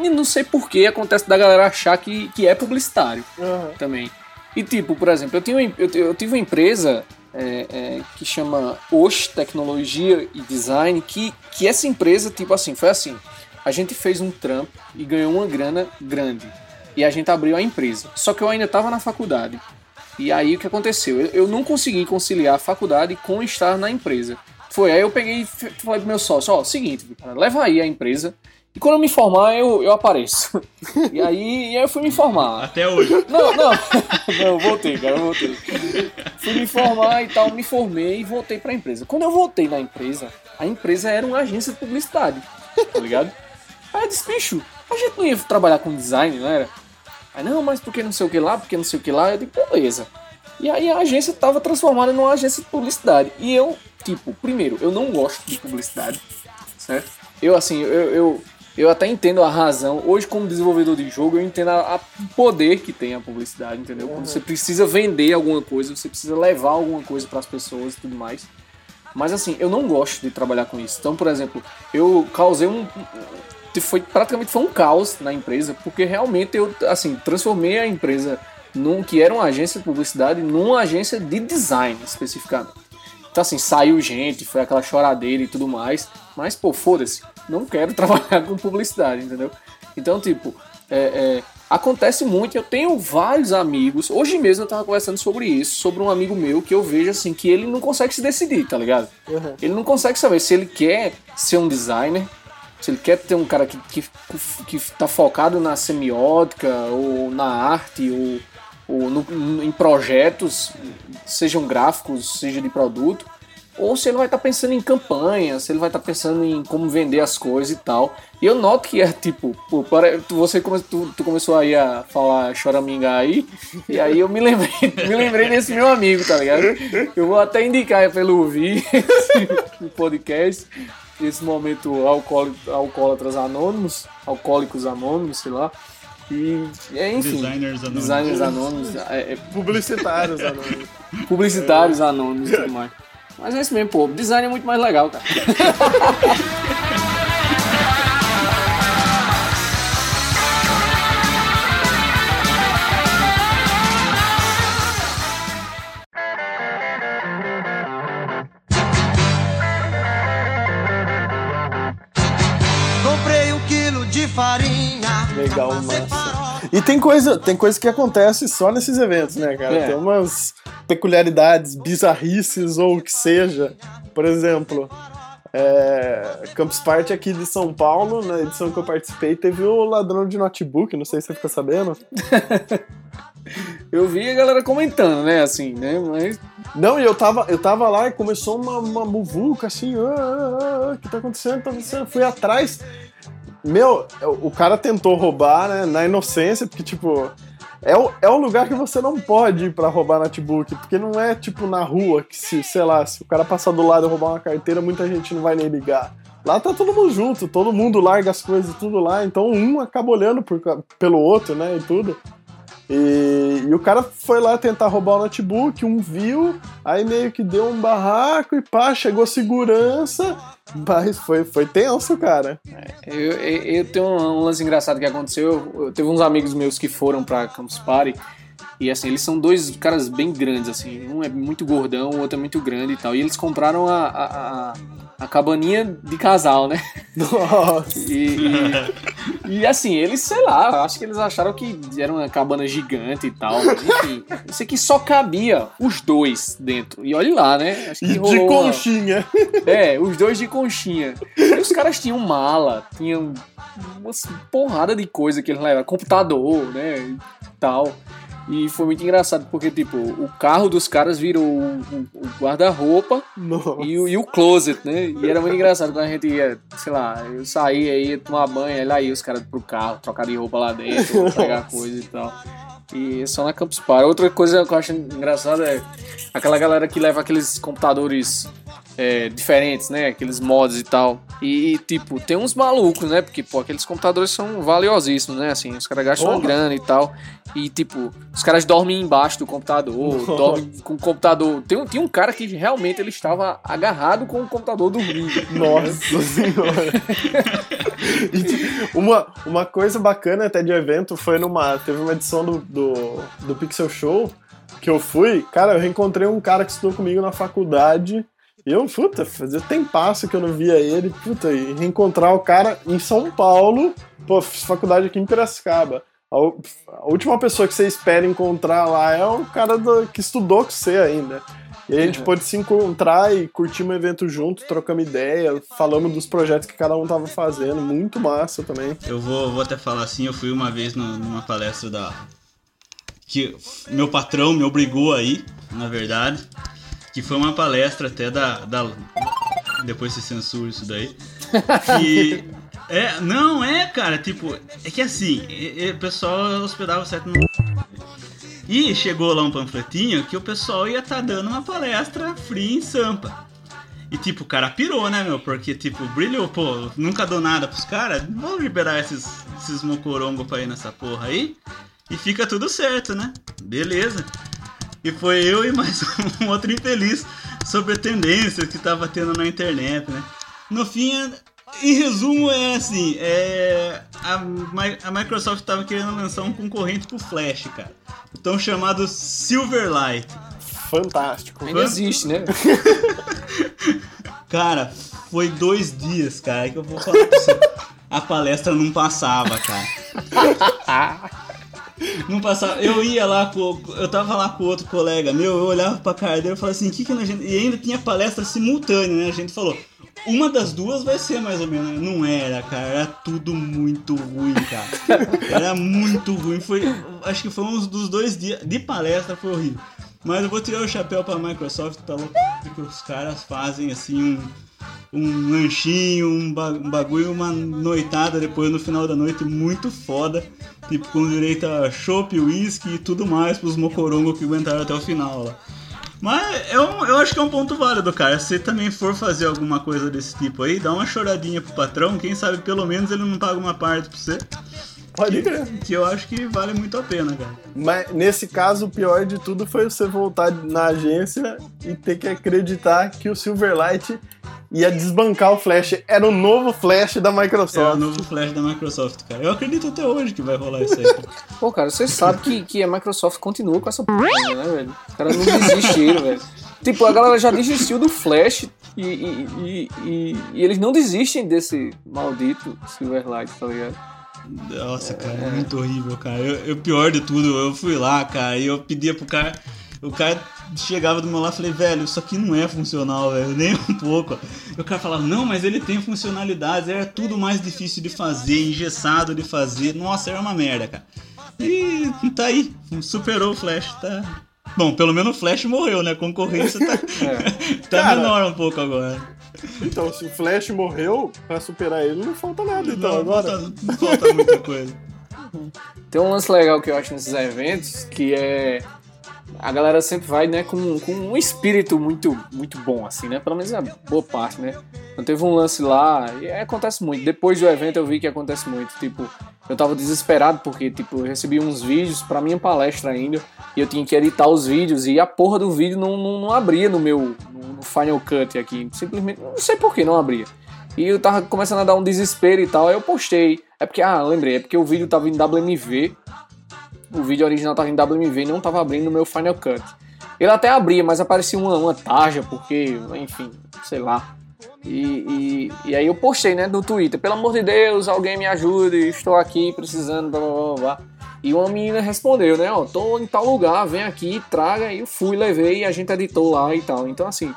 e não sei por que acontece da galera achar que, que é publicitário Aham. também. E tipo, por exemplo, eu, eu, eu tive uma empresa é, é, que chama Osh Tecnologia e Design, que, que essa empresa, tipo assim, foi assim, a gente fez um trampo e ganhou uma grana grande. E a gente abriu a empresa. Só que eu ainda estava na faculdade. E aí o que aconteceu? Eu, eu não consegui conciliar a faculdade com estar na empresa. Foi aí eu peguei e falei pro meu sócio, ó, seguinte, cara, leva aí a empresa. E quando eu me formar, eu, eu apareço. e aí, e aí eu fui me formar. Até hoje. Não, não. Não, voltei, cara, eu voltei. Fui me formar e tal, me formei e voltei pra empresa. Quando eu voltei na empresa, a empresa era uma agência de publicidade, tá ligado? Aí eu disse, bicho, a gente não ia trabalhar com design, não era? Aí, não, mas porque não sei o que lá, porque não sei o que lá, eu digo, beleza. E aí a agência tava transformada numa agência de publicidade. E eu, tipo, primeiro, eu não gosto de publicidade, certo? Eu, assim, eu, eu, eu até entendo a razão. Hoje, como desenvolvedor de jogo, eu entendo o poder que tem a publicidade, entendeu? Quando você precisa vender alguma coisa, você precisa levar alguma coisa para as pessoas e tudo mais. Mas assim, eu não gosto de trabalhar com isso. Então, por exemplo, eu causei um. Foi, praticamente foi um caos na empresa, porque realmente eu assim, transformei a empresa num que era uma agência de publicidade numa agência de design especificamente. Então assim, saiu gente, foi aquela choradeira e tudo mais, mas pô, foda-se, não quero trabalhar com publicidade, entendeu? Então, tipo, é, é, acontece muito, eu tenho vários amigos, hoje mesmo eu tava conversando sobre isso, sobre um amigo meu que eu vejo assim, que ele não consegue se decidir, tá ligado? Uhum. Ele não consegue saber se ele quer ser um designer, se ele quer ter um cara que, que, que tá focado na semiótica, ou na arte, ou, ou no- em projetos, sejam gráficos, seja de produto, ou se ele vai estar pensando em campanha, se ele vai estar pensando em como vender as coisas e tal. E eu noto que é tipo, pô, pare- tu- você come, tu, tu começou aí a falar choraminga aí, e aí eu me lembrei, me lembrei desse meu amigo, tá ligado? Eu vou até indicar pra ele ouvir esse podcast, esse momento alcoólatras anônimos, alcoólicos anônimos, sei lá. E, é, enfim, Designers anônimos. designers anônimos, é, é, Publicitários anônimos. publicitários anônimos e tudo mais. Mas é isso mesmo, pô. Design é muito mais legal, cara. Comprei um quilo de farinha. Legal, massa. E tem coisa, tem coisa que acontece só nesses eventos, né, cara? É. Tem umas peculiaridades, bizarrices ou o que seja. Por exemplo, é, Campus Party aqui de São Paulo, na edição que eu participei, teve o ladrão de notebook, não sei se você ficou sabendo. Eu vi a galera comentando, né, assim, né? Mas. Não, e eu tava, eu tava lá e começou uma, uma muvuca assim, ah, ah, ah, o que tá acontecendo? Tá acontecendo? Fui atrás. Meu, o cara tentou roubar, né, na inocência, porque, tipo, é o, é o lugar que você não pode ir pra roubar notebook, porque não é, tipo, na rua, que se, sei lá, se o cara passar do lado e roubar uma carteira, muita gente não vai nem ligar. Lá tá todo mundo junto, todo mundo larga as coisas tudo lá, então um acaba olhando por pelo outro, né, e tudo. E, e o cara foi lá tentar roubar o notebook, um viu, aí meio que deu um barraco e pá, chegou segurança. Mas foi, foi tenso, cara. Eu, eu, eu tenho um, um lance engraçado que aconteceu. Eu, eu teve uns amigos meus que foram pra Campus Party. E assim, eles são dois caras bem grandes, assim. Um é muito gordão, o outro é muito grande e tal. E eles compraram a, a, a, a cabaninha de casal, né? Nossa. E, e, e, assim, eles, sei lá, acho que eles acharam que era uma cabana gigante e tal. Enfim, isso aqui só cabia os dois dentro. E olha lá, né? Acho que E de rolou uma- conchinha. é, os dois de conchinha. E os caras tinham mala, tinham uma porrada de coisa que eles levaram, computador, né, e tal. E foi muito engraçado porque, tipo, o carro dos caras virou o, o- o guarda-roupa e, o- e o closet, né? E era muito engraçado quando a gente ia, sei lá, eu saía, ia tomar banho, aí lá ia os caras pro carro, trocar de roupa lá dentro, pegar coisa e tal. E só na Campus Party. Outra coisa que eu acho engraçada é aquela galera que leva aqueles computadores é, diferentes, né? Aqueles mods e tal. E, tipo, tem uns malucos, né? Porque, pô, aqueles computadores são valiosíssimos, né? Assim, os caras gastam uma grana e tal. E, tipo, os caras dormem embaixo do computador, dormem com o computador. Tem, um- tinha um cara que realmente ele estava agarrado com o computador dormindo. Nossa senhora. E, tipo, uma, uma coisa bacana até de evento foi numa. Teve uma edição do, do, do Pixel Show que eu fui. Cara, eu reencontrei um cara que estudou comigo na faculdade. E eu, puta, fazia tempasso que eu não via ele. Puta, e reencontrar o cara em São Paulo. Pô, faculdade aqui em Piracicaba. A, a última pessoa que você espera encontrar lá é o cara do- que estudou com você ainda. E aí a gente pôde se encontrar e curtir um evento junto, trocamos ideia, falamos dos projetos que cada um tava fazendo, muito massa também. Eu vou, vou até falar assim, eu fui uma vez no- numa palestra da. Que meu patrão me obrigou a ir, na verdade. Que foi uma palestra até da. da depois se censura isso daí. Que. É, não, é, cara, tipo, é que assim, e- e o pessoal hospedava certo no. E chegou lá um panfletinho que o pessoal ia estar dando uma palestra free em Sampa. E tipo, o cara pirou, né, meu? Porque, tipo, brilhou, pô, nunca dou nada pros caras. Vamos liberar esses, esses mocorongos pra ir nessa porra aí. E fica tudo certo, né? Beleza. E foi eu e mais um outro infeliz sobre a tendência que tava tendo na internet, né? No fim, em resumo, é assim: é, a, a Microsoft tava querendo lançar um concorrente pro Flash, cara. O tão chamado Silverlight. Fantástico. Ainda existe, né? Cara, foi dois dias, cara, que eu vou falar pra você. A palestra não passava, cara. Não passava. Eu ia lá com. Eu tava lá com outro colega meu, eu olhava pra cara dele e falava assim, que que a gente. E ainda tinha palestra simultânea, né? A gente falou. Uma das duas vai ser mais ou menos. Não era, cara. Era tudo muito ruim, cara. Era muito ruim. Foi. Acho que foi uns dos dois dias de palestra, foi horrível. Mas eu vou tirar o chapéu pra Microsoft pela que os caras fazem assim um um lanchinho, um, ba- bagulho, uma noitada depois no final da noite muito foda. Tipo, com direito a chopp, whisky e tudo mais pros mocorongos que aguentaram até o final lá. Mas eu, eu acho que é um ponto válido, cara. Se você também for fazer alguma coisa desse tipo aí, dá uma choradinha pro patrão, quem sabe pelo menos ele não paga uma parte pra você. Pode crer. Que eu acho que vale muito a pena, cara. Mas nesse caso, o pior de tudo foi você voltar na agência e ter que acreditar que o Silverlight ia desbancar o Flash. Era o novo Flash da É o Microsoft. novo Flash da Microsoft, cara. Eu acredito até hoje que vai rolar isso aí. cara. Pô, cara, você sabe que, que a Microsoft continua com essa porra, né, velho? Os caras não desistiram, velho. Tipo, a galera já desistiu do Flash e, e, e, e- e eles não desistem desse maldito Silverlight, tá ligado? Nossa, cara, é muito horrível, cara. Eu, eu- pior de tudo, eu fui lá, cara, e eu pedia pro cara. O cara chegava do meu lado e falei, velho, isso aqui não é funcional, velho, nem um pouco. E o cara falava, não, mas ele tem funcionalidades, era tudo mais difícil de fazer, engessado de fazer. Nossa, era uma merda, cara. E tá aí, superou o Flash, tá. Bom, pelo menos o Flash morreu, né? A concorrência tá, tá Cara. menor um pouco agora. Então, se o Flash morreu, pra superar ele, não falta nada, então, não, agora. falta, não falta muita coisa. Tem um lance legal que eu acho nesses eventos, que é. A galera sempre vai, né, com, com um espírito muito, muito bom, assim, né? Pelo menos a boa parte, né? Então teve um lance lá, e acontece muito. Depois do evento eu vi que acontece muito. Tipo, eu tava desesperado porque, tipo, eu recebi uns vídeos pra minha palestra ainda e eu tinha que editar os vídeos e a porra do vídeo não, não, não abria no meu no Final Cut aqui. Simplesmente, não sei por que não abria. E eu tava começando a dar um desespero e tal, aí eu postei. É porque, ah, lembrei, é porque o vídeo tava em WMV, o vídeo original tava em WMV e não tava abrindo no meu Final Cut. Ele até abria, mas aparecia uma, uma tarja, porque, enfim, sei lá. E, e, e aí eu postei, né, no Twitter, pelo amor de Deus, alguém me ajude, estou aqui precisando, blá blá blá blá. E uma menina respondeu, né, ó, tô em tal lugar, vem aqui, traga, e eu fui, levei, e a gente editou lá e tal. Então, assim,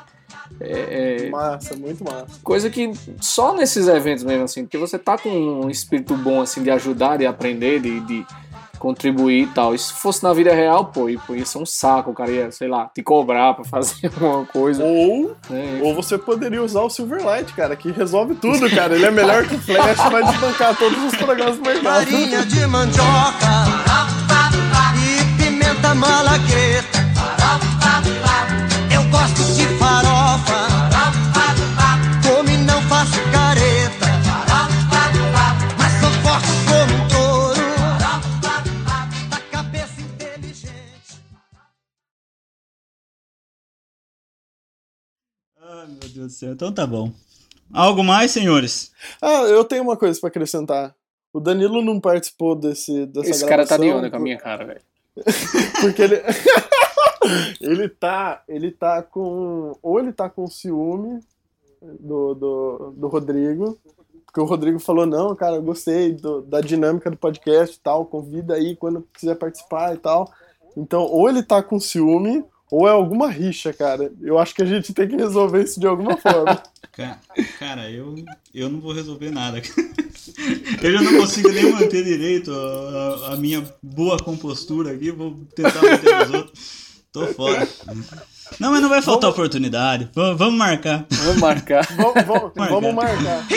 é, é Massa, muito massa. coisa que só nesses eventos mesmo, assim, porque você tá com um espírito bom, assim, de ajudar, de aprender, de, de contribuir e tal. E se fosse na vida real, pô, ia pô, ia ser um saco, o cara ia, sei lá, te cobrar pra fazer alguma coisa. Ou, né? ou você poderia usar o Silverlight, cara, que resolve tudo, cara. Ele é melhor que o Flash, vai desbancar todos os programas do mercado. Farinha de mandioca e pimenta malagueta. Eu gosto de Deus do céu. Então tá bom. Algo mais, senhores? Ah, eu tenho uma coisa pra acrescentar. O Danilo não participou desse, dessa Esse cara tá de gravação onda com a minha cara, velho. Porque ele. ele tá. Ele tá com. Ou ele tá com ciúme do, do, do Rodrigo. Porque o Rodrigo falou, não, cara, eu gostei do- da dinâmica do podcast e tal, convida aí quando quiser participar e tal. Então, ou ele tá com ciúme, ou é alguma rixa, cara. Eu acho que a gente tem que resolver isso de alguma forma. Ca- Cara, eu, eu não vou resolver nada. Eu já não consigo nem manter direito a, a- minha boa compostura aqui. Vou tentar manter os outros. Tô fora. Não, mas não vai faltar oportunidade. V- vamos marcar. Vamos marcar. vamos, vamos, Marca. vamos marcar.